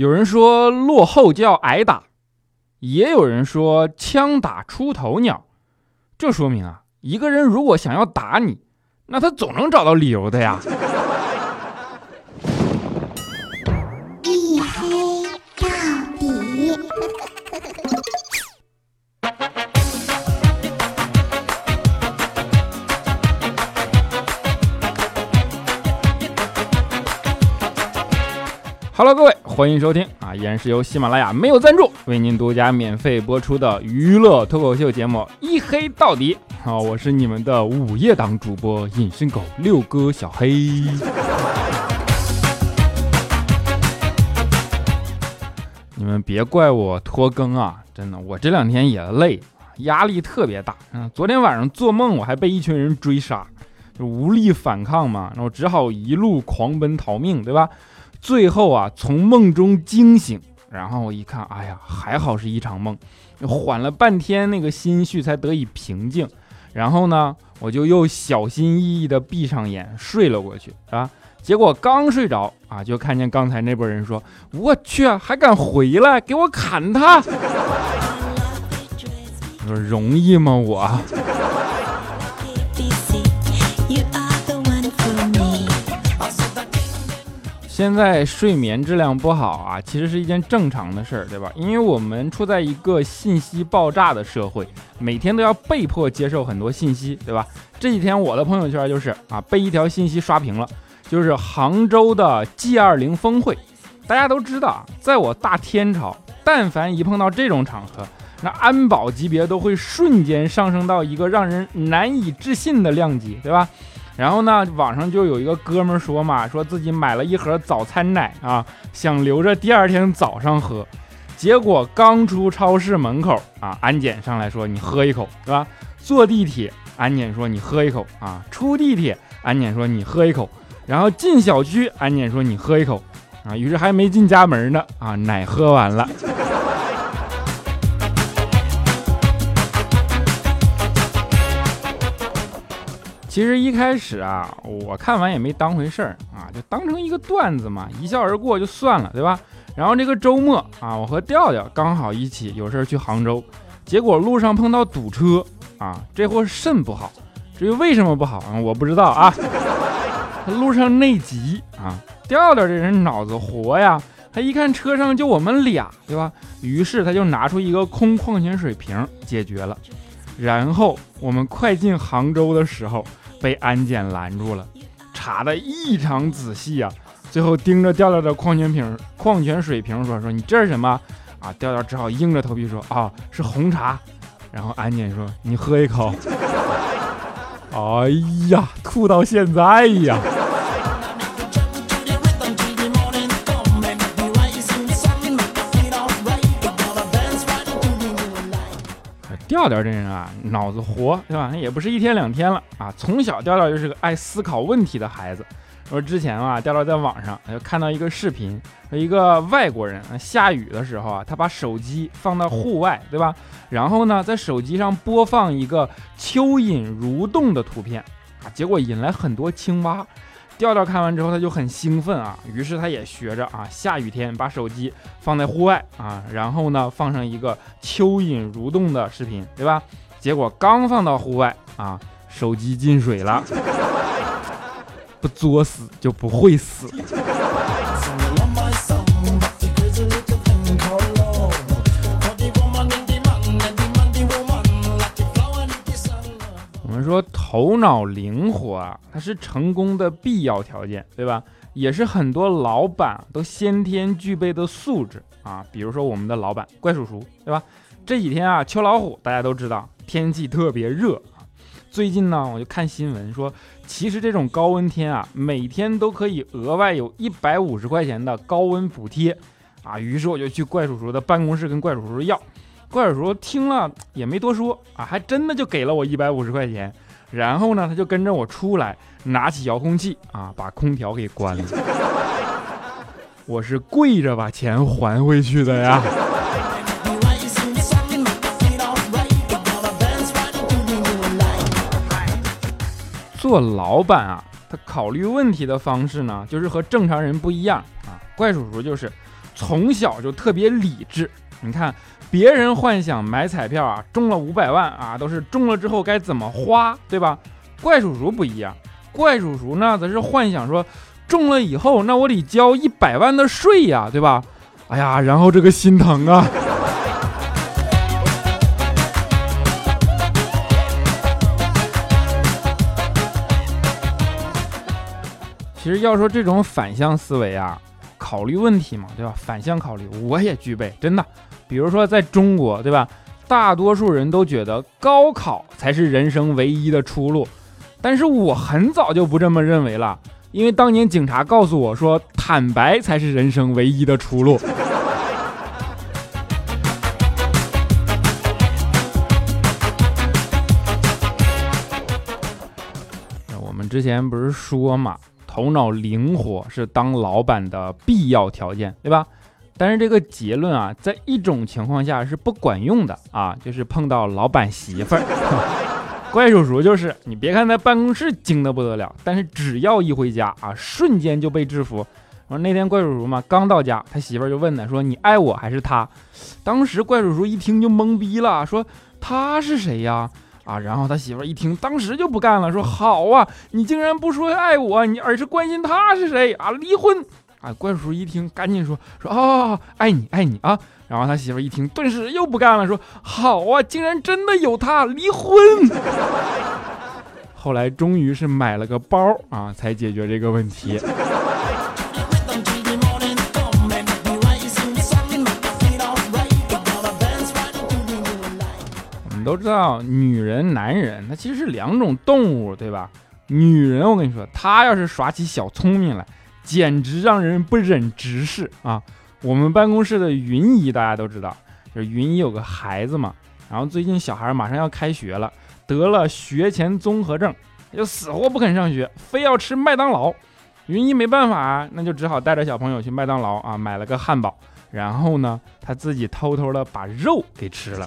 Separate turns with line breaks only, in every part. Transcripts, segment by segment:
有人说落后就要挨打，也有人说枪打出头鸟。这说明啊，一个人如果想要打你，那他总能找到理由的呀。Hello，各位，欢迎收听啊，依然是由喜马拉雅没有赞助为您独家免费播出的娱乐脱口秀节目《一黑到底》啊，我是你们的午夜档主播隐身狗六哥小黑。你们别怪我拖更啊，真的，我这两天也累，压力特别大。嗯，昨天晚上做梦我还被一群人追杀，就无力反抗嘛，然后只好一路狂奔逃命，对吧？最后啊，从梦中惊醒，然后我一看，哎呀，还好是一场梦，缓了半天，那个心绪才得以平静。然后呢，我就又小心翼翼地闭上眼睡了过去啊。结果刚睡着啊，就看见刚才那波人说：“我去，还敢回来，给我砍他！” 我说容易吗？我。现在睡眠质量不好啊，其实是一件正常的事儿，对吧？因为我们处在一个信息爆炸的社会，每天都要被迫接受很多信息，对吧？这几天我的朋友圈就是啊，被一条信息刷屏了，就是杭州的 G20 峰会。大家都知道，在我大天朝，但凡一碰到这种场合，那安保级别都会瞬间上升到一个让人难以置信的量级，对吧？然后呢，网上就有一个哥们儿说嘛，说自己买了一盒早餐奶啊，想留着第二天早上喝。结果刚出超市门口啊，安检上来说你喝一口，是吧？坐地铁，安检说你喝一口啊。出地铁，安检说你喝一口。然后进小区，安检说你喝一口啊。于是还没进家门呢啊，奶喝完了。其实一开始啊，我看完也没当回事儿啊，就当成一个段子嘛，一笑而过就算了，对吧？然后这个周末啊，我和调调刚好一起有事儿去杭州，结果路上碰到堵车啊，这货肾不好，至于为什么不好啊，我不知道啊。他 路上内急啊，调调这人脑子活呀，他一看车上就我们俩，对吧？于是他就拿出一个空矿泉水瓶解决了。然后我们快进杭州的时候。被安检拦住了，查的异常仔细啊！最后盯着调调的矿泉瓶、矿泉水瓶说：“说你这是什么？”啊，调调只好硬着头皮说：“啊，是红茶。”然后安检说：“你喝一口。”哎呀，吐到现在呀！调调这人啊，脑子活，对吧？也不是一天两天了啊。从小调调就是个爱思考问题的孩子。说之前啊，调调在网上就看到一个视频，说一个外国人啊下雨的时候啊，他把手机放到户外，对吧？然后呢，在手机上播放一个蚯蚓蠕动的图片啊，结果引来很多青蛙。调调看完之后，他就很兴奋啊，于是他也学着啊，下雨天把手机放在户外啊，然后呢放上一个蚯蚓蠕动的视频，对吧？结果刚放到户外啊，手机进水了，不作死就不会死。说头脑灵活啊，它是成功的必要条件，对吧？也是很多老板都先天具备的素质啊。比如说我们的老板怪叔叔，对吧？这几天啊，秋老虎大家都知道，天气特别热啊。最近呢，我就看新闻说，其实这种高温天啊，每天都可以额外有一百五十块钱的高温补贴啊。于是我就去怪叔叔的办公室跟怪叔叔要。怪叔叔听了也没多说啊，还真的就给了我一百五十块钱，然后呢，他就跟着我出来，拿起遥控器啊，把空调给关了。我是跪着把钱还回去的呀。做老板啊，他考虑问题的方式呢，就是和正常人不一样啊。怪叔叔就是。从小就特别理智。你看，别人幻想买彩票啊，中了五百万啊，都是中了之后该怎么花，对吧？怪叔叔不一样，怪叔叔呢，则是幻想说，中了以后，那我得交一百万的税呀，对吧？哎呀，然后这个心疼啊！其实要说这种反向思维啊，考虑问题嘛，对吧？反向考虑，我也具备，真的。比如说在中国，对吧？大多数人都觉得高考才是人生唯一的出路，但是我很早就不这么认为了，因为当年警察告诉我说，坦白才是人生唯一的出路。我们之前不是说嘛？头脑灵活是当老板的必要条件，对吧？但是这个结论啊，在一种情况下是不管用的啊，就是碰到老板媳妇儿。怪叔叔就是，你别看在办公室精的不得了，但是只要一回家啊，瞬间就被制服。我说那天怪叔叔嘛，刚到家，他媳妇儿就问他，说你爱我还是他？当时怪叔叔一听就懵逼了，说他是谁呀？啊，然后他媳妇儿一听，当时就不干了，说：“好啊，你竟然不说爱我，你而是关心他是谁啊？离婚！”啊，怪叔一听，赶紧说：“说啊，爱你，爱你啊！”然后他媳妇一听，顿时又不干了，说：“好啊，竟然真的有他，离婚！”后来终于是买了个包啊，才解决这个问题。我们都知道女人、男人，那其实是两种动物，对吧？女人，我跟你说，她要是耍起小聪明来，简直让人不忍直视啊！我们办公室的云姨，大家都知道，就是云姨有个孩子嘛，然后最近小孩马上要开学了，得了学前综合症，就死活不肯上学，非要吃麦当劳。云姨没办法，那就只好带着小朋友去麦当劳啊，买了个汉堡，然后呢，他自己偷偷的把肉给吃了。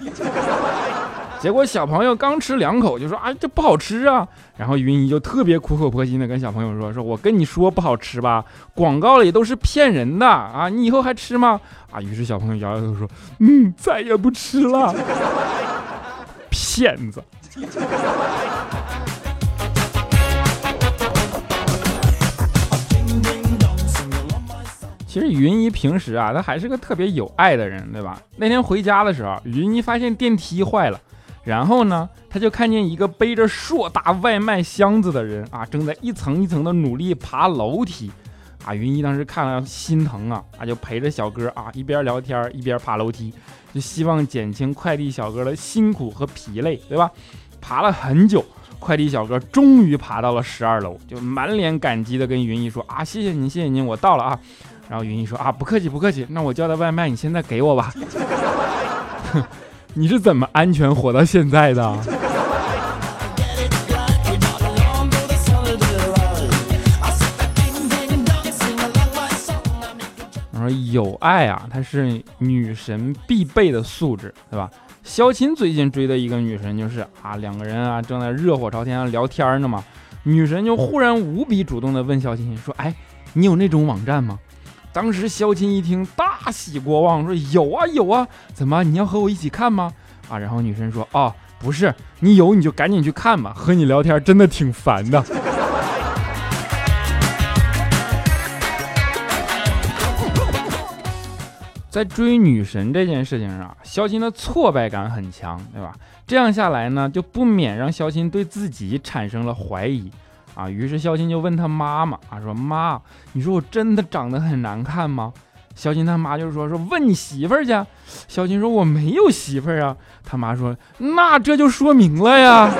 结果小朋友刚吃两口就说：“啊，这不好吃啊！”然后云姨就特别苦口婆心的跟小朋友说：“说我跟你说不好吃吧，广告里都是骗人的啊！你以后还吃吗？”啊，于是小朋友摇摇头说：“嗯，再也不吃了。”骗子。其实云姨平时啊，她还是个特别有爱的人，对吧？那天回家的时候，云姨发现电梯坏了。然后呢，他就看见一个背着硕大外卖箱子的人啊，正在一层一层的努力爬楼梯，啊，云一当时看了心疼啊，啊，就陪着小哥啊一边聊天一边爬楼梯，就希望减轻快递小哥的辛苦和疲累，对吧？爬了很久，快递小哥终于爬到了十二楼，就满脸感激的跟云一说啊，谢谢您，谢谢您，我到了啊。然后云一说啊，不客气不客气，那我叫的外卖你现在给我吧。你是怎么安全活到现在的？我说有爱啊，它是女神必备的素质，对吧？肖琴最近追的一个女神就是啊，两个人啊正在热火朝天聊天呢嘛，女神就忽然无比主动的问肖琴说：“哎，你有那种网站吗？”当时肖钦一听，大喜过望，说：“有啊有啊，怎么你要和我一起看吗？”啊，然后女生说：“哦，不是，你有你就赶紧去看吧，和你聊天真的挺烦的。”在追女神这件事情上，肖钦的挫败感很强，对吧？这样下来呢，就不免让肖钦对自己产生了怀疑。啊，于是肖钦就问他妈妈啊，说妈，你说我真的长得很难看吗？肖钦他妈就说说问你媳妇儿去。肖钦说我没有媳妇儿啊。他妈说那这就说明了呀。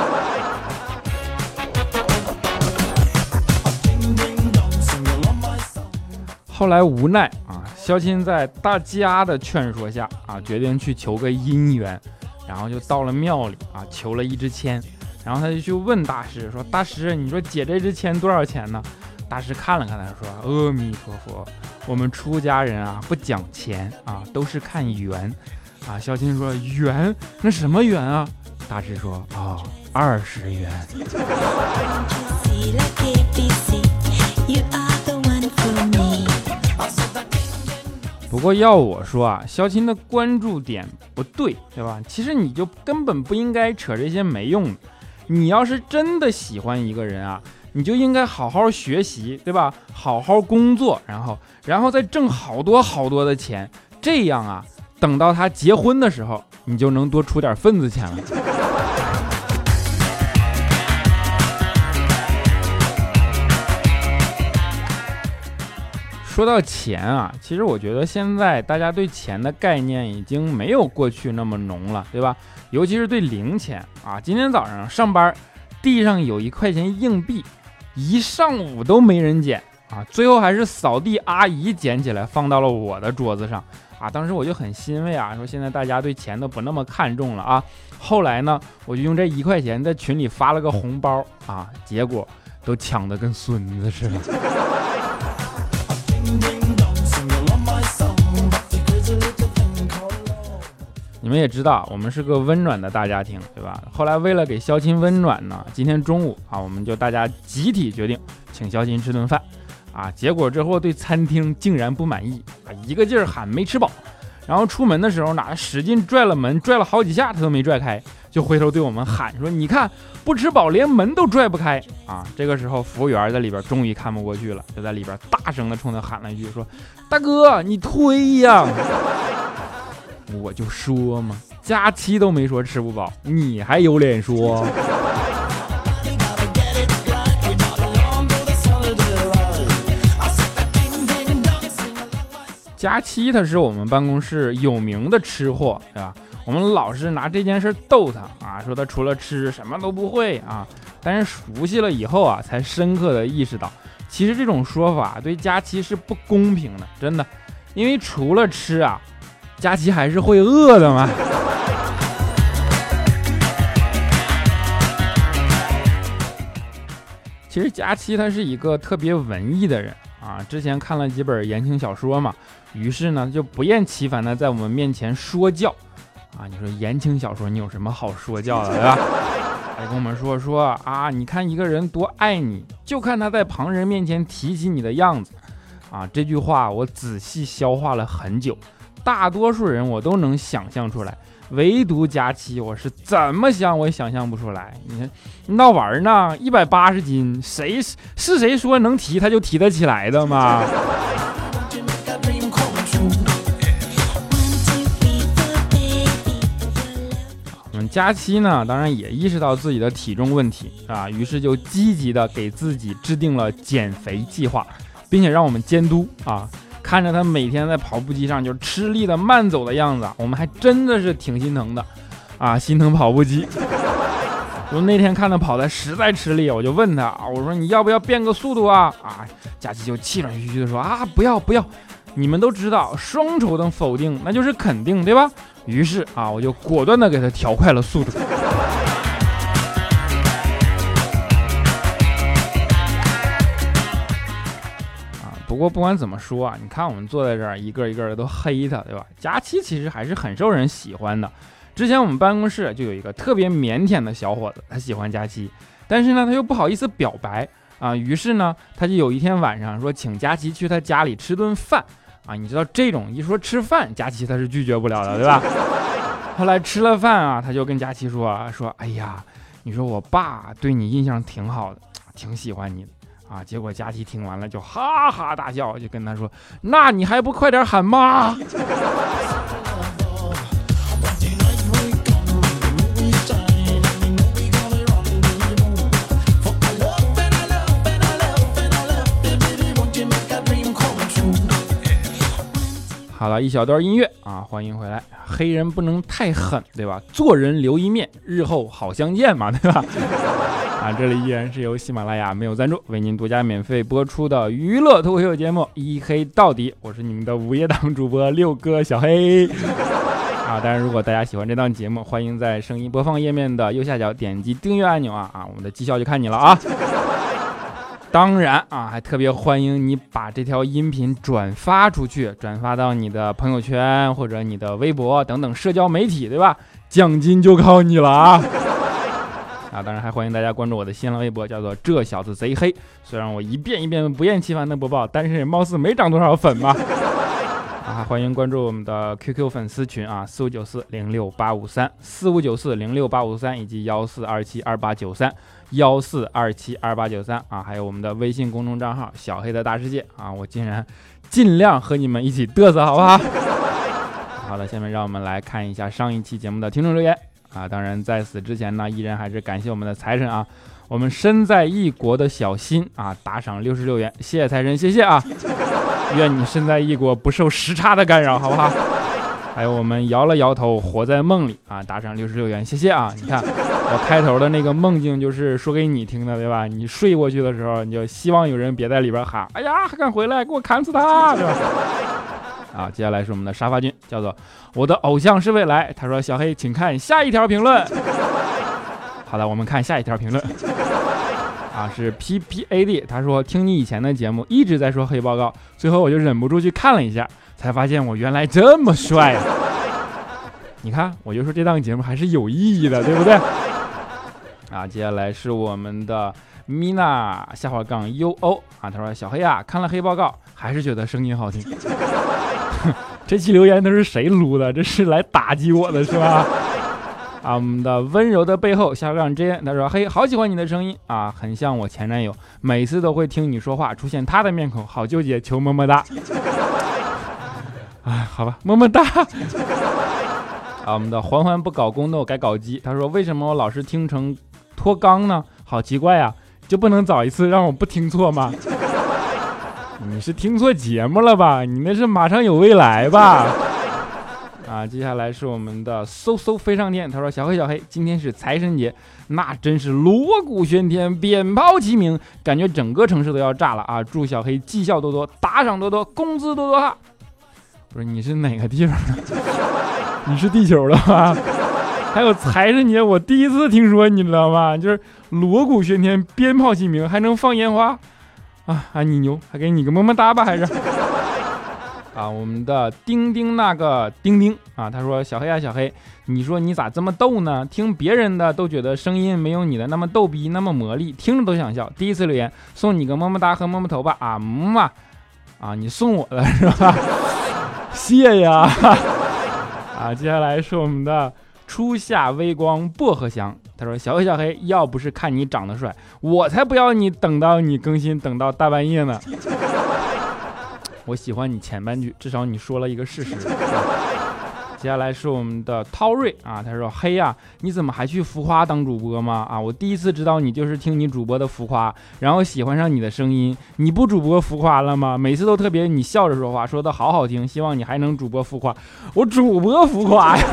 后来无奈啊，肖钦在大家的劝说下啊，决定去求个姻缘，然后就到了庙里啊，求了一支签。然后他就去问大师说：“大师，你说解这支签多少钱呢？”大师看了看他说：“阿弥陀佛，我们出家人啊不讲钱啊，都是看缘。”啊，肖青说：“缘？那什么缘啊？”大师说：“哦，二十元。”不过要我说啊，肖青的关注点不对，对吧？其实你就根本不应该扯这些没用的。你要是真的喜欢一个人啊，你就应该好好学习，对吧？好好工作，然后，然后再挣好多好多的钱，这样啊，等到他结婚的时候，你就能多出点份子钱了。说到钱啊，其实我觉得现在大家对钱的概念已经没有过去那么浓了，对吧？尤其是对零钱啊。今天早上上班，地上有一块钱硬币，一上午都没人捡啊，最后还是扫地阿姨捡起来放到了我的桌子上啊。当时我就很欣慰啊，说现在大家对钱都不那么看重了啊。后来呢，我就用这一块钱在群里发了个红包啊，结果都抢得跟孙子似的。我们也知道，我们是个温暖的大家庭，对吧？后来为了给肖钦温暖呢，今天中午啊，我们就大家集体决定请肖钦吃顿饭，啊，结果这货对餐厅竟然不满意，啊，一个劲儿喊没吃饱，然后出门的时候呢，使劲拽了门，拽了好几下他都没拽开，就回头对我们喊说：“你看，不吃饱连门都拽不开啊！”这个时候服务员在里边终于看不过去了，就在里边大声的冲他喊了一句说：“大哥，你推呀！”我就说嘛，佳期都没说吃不饱，你还有脸说？佳期他是我们办公室有名的吃货，对吧？我们老是拿这件事逗他啊，说他除了吃什么都不会啊。但是熟悉了以后啊，才深刻的意识到，其实这种说法对佳期是不公平的，真的，因为除了吃啊。佳琪还是会饿的嘛？其实佳琪他是一个特别文艺的人啊，之前看了几本言情小说嘛，于是呢就不厌其烦的在我们面前说教啊。你说言情小说你有什么好说教的，对吧？还跟我们说说啊，你看一个人多爱你，就看他在旁人面前提起你的样子啊。这句话我仔细消化了很久。大多数人我都能想象出来，唯独佳期，我是怎么想我也想象不出来。你看闹玩呢，一百八十斤，谁是谁说能提他就提得起来的吗？我们佳期呢，当然也意识到自己的体重问题啊，于是就积极的给自己制定了减肥计划，并且让我们监督啊。看着他每天在跑步机上就吃力的慢走的样子，我们还真的是挺心疼的，啊，心疼跑步机。我那天看他跑的实在吃力，我就问他啊，我说你要不要变个速度啊？啊，佳琪就气喘吁吁的说啊，不要不要，你们都知道双重的否定那就是肯定，对吧？于是啊，我就果断的给他调快了速度。不过不管怎么说啊，你看我们坐在这儿，一个一个的都黑他，对吧？佳期其实还是很受人喜欢的。之前我们办公室就有一个特别腼腆的小伙子，他喜欢佳期，但是呢，他又不好意思表白啊。于是呢，他就有一天晚上说请佳期去他家里吃顿饭啊。你知道这种一说吃饭，佳期他是拒绝不了的，对吧？后来吃了饭啊，他就跟佳期说说，哎呀，你说我爸对你印象挺好的，挺喜欢你的。啊！结果佳琪听完了就哈哈大笑，就跟他说：“那你还不快点喊妈！” 好了一小段音乐啊，欢迎回来。黑人不能太狠，对吧？做人留一面，日后好相见嘛，对吧？啊，这里依然是由喜马拉雅没有赞助为您独家免费播出的娱乐脱口秀节目《一黑到底》，我是你们的午夜档主播六哥小黑。啊，当然，如果大家喜欢这档节目，欢迎在声音播放页面的右下角点击订阅按钮啊啊，我们的绩效就看你了啊。当然啊，还特别欢迎你把这条音频转发出去，转发到你的朋友圈或者你的微博等等社交媒体，对吧？奖金就靠你了啊。啊，当然还欢迎大家关注我的新浪微博，叫做这小子贼黑。虽然我一遍一遍不厌其烦的播报，但是貌似没涨多少粉嘛。啊，欢迎关注我们的 QQ 粉丝群啊，四五九四零六八五三，四五九四零六八五三，以及幺四二七二八九三，幺四二七二八九三啊，还有我们的微信公众账号小黑的大世界啊，我竟然尽量和你们一起嘚瑟，好不好？好了，下面让我们来看一下上一期节目的听众留言啊，当然在此之前呢，依然还是感谢我们的财神啊。我们身在异国的小新啊，打赏六十六元，谢谢财神，谢谢啊！愿你身在异国不受时差的干扰，好不好？还有我们摇了摇头，活在梦里啊，打赏六十六元，谢谢啊！你看我开头的那个梦境就是说给你听的，对吧？你睡过去的时候，你就希望有人别在里边喊，哎呀，还敢回来，给我砍死他，对吧？啊，接下来是我们的沙发君，叫做我的偶像是未来，他说小黑，请看下一条评论。好的，我们看下一条评论。啊，是 P P A D，他说听你以前的节目一直在说黑报告，最后我就忍不住去看了一下，才发现我原来这么帅啊！你看，我就说这档节目还是有意义的，对不对？啊，接下来是我们的 Mina 下划杠 U O 啊，他说小黑啊，看了黑报告，还是觉得声音好听。这期留言都是谁撸的？这是来打击我的是吧？啊，我们的温柔的背后，下杠 J，他说：“嘿，好喜欢你的声音啊，很像我前男友，每次都会听你说话，出现他的面孔，好纠结，求么么哒。”哎，好吧，么么哒。啊，我们的环环不搞宫斗改搞基，他说：“为什么我老是听成脱肛呢？好奇怪呀，就不能早一次让我不听错吗？” 你是听错节目了吧？你那是马上有未来吧？啊，接下来是我们的嗖嗖飞上天。他说：“小黑小黑，今天是财神节，那真是锣鼓喧天，鞭炮齐鸣，感觉整个城市都要炸了啊！祝小黑绩效多多，打赏多多，工资多多哈！不是你是哪个地方的？你是地球的吗？还有财神节，我第一次听说，你知道吗？就是锣鼓喧天，鞭炮齐鸣，还能放烟花啊！啊，你牛，还给你个么么哒吧，还是？” 啊，我们的钉钉那个钉钉啊，他说小黑啊小黑，你说你咋这么逗呢？听别人的都觉得声音没有你的那么逗逼，那么魔力，听着都想笑。第一次留言，送你个么么哒和么么头吧啊么啊，啊你送我的是吧？谢谢啊 啊，接下来是我们的初夏微光薄荷香，他说小黑小黑，要不是看你长得帅，我才不要你等到你更新等到大半夜呢。我喜欢你前半句，至少你说了一个事实。接下来是我们的涛瑞啊，他说：“嘿呀，你怎么还去浮夸当主播吗？啊，我第一次知道你就是听你主播的浮夸，然后喜欢上你的声音。你不主播浮夸了吗？每次都特别你笑着说话，说的好好听。希望你还能主播浮夸。我主播浮夸呀，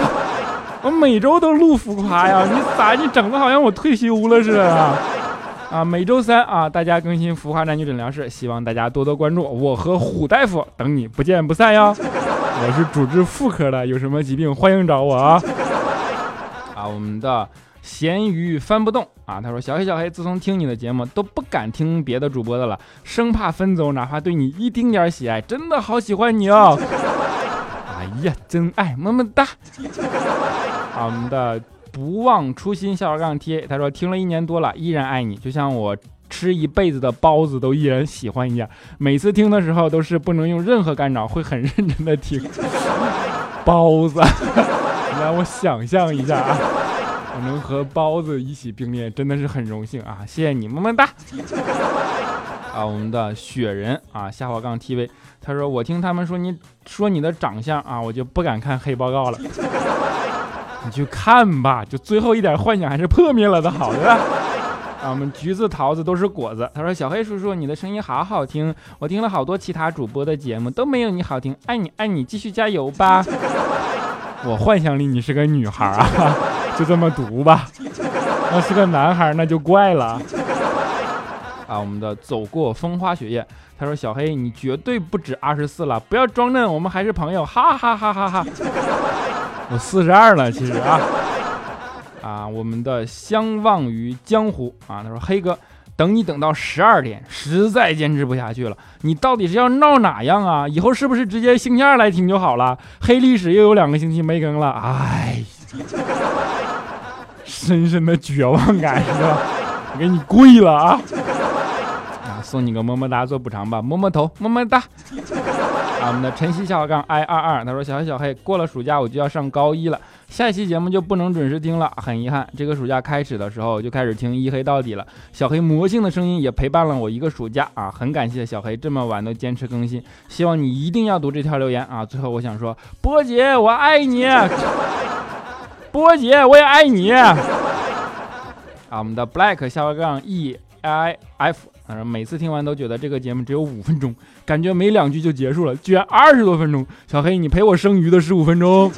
我每周都录浮夸呀。你咋你整的好像我退休了似的？”啊，每周三啊，大家更新浮夸男女诊疗室，希望大家多多关注。我和虎大夫等你，不见不散哟。我是主治妇科的，有什么疾病欢迎找我啊。啊，我们的咸鱼翻不动啊，他说小黑小黑，自从听你的节目，都不敢听别的主播的了，生怕分走哪怕对你一丁点喜爱，真的好喜欢你哦。哎呀，真爱，么么哒。啊，我们的。不忘初心，笑杠 T。他说听了一年多了，依然爱你，就像我吃一辈子的包子都依然喜欢一样。每次听的时候都是不能用任何干扰，会很认真的听。包子，你让我想象一下啊，我能和包子一起并列，真的是很荣幸啊！谢谢你，么么哒。啊，我们的雪人啊，下滑杠 TV，他说我听他们说你说你的长相啊，我就不敢看黑报告了。你去看吧，就最后一点幻想还是破灭了的好，对吧？啊，我们橘子桃子都是果子。他说：“小黑叔叔，你的声音好好听，我听了好多其他主播的节目都没有你好听，爱你爱你，继续加油吧。”我幻想里你是个女孩啊，就这么读吧。那是个男孩那就怪了。啊，我们的走过风花雪月，他说：“小黑，你绝对不止二十四了，不要装嫩，我们还是朋友。”哈哈哈哈哈。我四十二了，其实啊，啊，我们的相忘于江湖啊，他说黑哥，等你等到十二点，实在坚持不下去了，你到底是要闹哪样啊？以后是不是直接星期二来听就好了？黑历史又有两个星期没更了，哎，深深的绝望感是吧？我给你跪了啊！啊，送你个么么哒做补偿吧，么么头，么么哒。啊，我们的晨曦小杠 i 二二，他说小黑小黑，过了暑假我就要上高一了，下一期节目就不能准时听了，很遗憾。这个暑假开始的时候就开始听一黑到底了，小黑魔性的声音也陪伴了我一个暑假啊，很感谢小黑这么晚都坚持更新，希望你一定要读这条留言啊。最后我想说，波姐我爱你，波姐我也爱你。啊，我们的 black 下杠 e i f。每次听完都觉得这个节目只有五分钟，感觉没两句就结束了，居然二十多分钟。小黑，你陪我生鱼的十五分钟，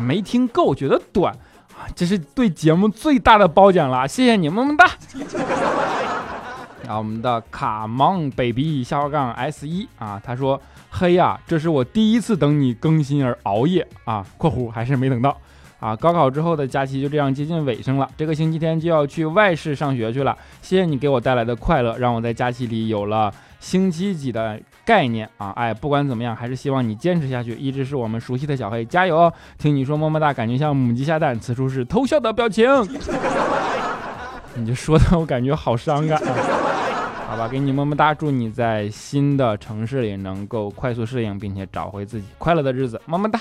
没听够，觉得短！这是对节目最大的褒奖了，谢谢你，么么哒。啊，我们的卡芒 baby 下划杠 s 一啊，他说：黑呀，这是我第一次等你更新而熬夜啊（括弧还是没等到）。啊，高考之后的假期就这样接近尾声了，这个星期天就要去外市上学去了。谢谢你给我带来的快乐，让我在假期里有了星期几的概念啊！哎，不管怎么样，还是希望你坚持下去，一直是我们熟悉的小黑，加油哦！听你说么么哒，感觉像母鸡下蛋，此处是偷笑的表情。你就说的我感觉好伤感啊！好吧，给你么么哒，祝你在新的城市里能够快速适应，并且找回自己快乐的日子，么么哒。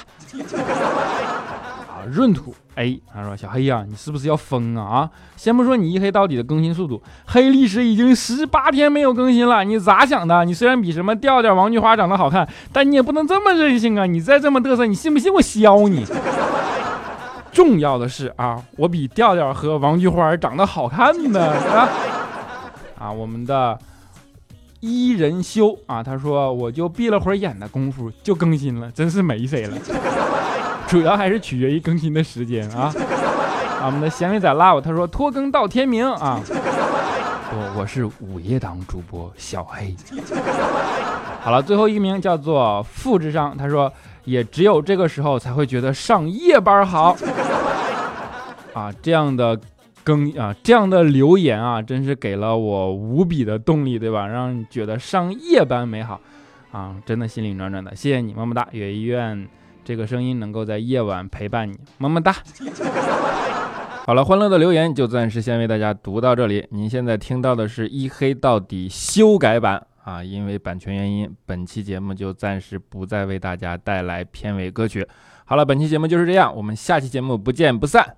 闰土哎他说：“小黑呀，你是不是要疯啊？啊，先不说你一黑到底的更新速度，黑历史已经十八天没有更新了，你咋想的？你虽然比什么调调、王菊花长得好看，但你也不能这么任性啊！你再这么嘚瑟，你信不信我削你？重要的是啊，我比调调和王菊花长得好看呢啊！啊，我们的伊人修啊，他说我就闭了会儿眼的功夫就更新了，真是没谁了。” 主要还是取决于更新的时间啊！啊，我们的咸鱼仔 love 他说拖更到天明啊！我我是午夜档主播小黑。好了，最后一名叫做富智商，他说也只有这个时候才会觉得上夜班好啊！这样的更啊，这样的留言啊，真是给了我无比的动力，对吧？让你觉得上夜班美好啊！真的心里暖暖的，谢谢你，么么哒！也愿。这个声音能够在夜晚陪伴你，么么哒。好了，欢乐的留言就暂时先为大家读到这里。您现在听到的是一黑到底修改版啊，因为版权原因，本期节目就暂时不再为大家带来片尾歌曲。好了，本期节目就是这样，我们下期节目不见不散。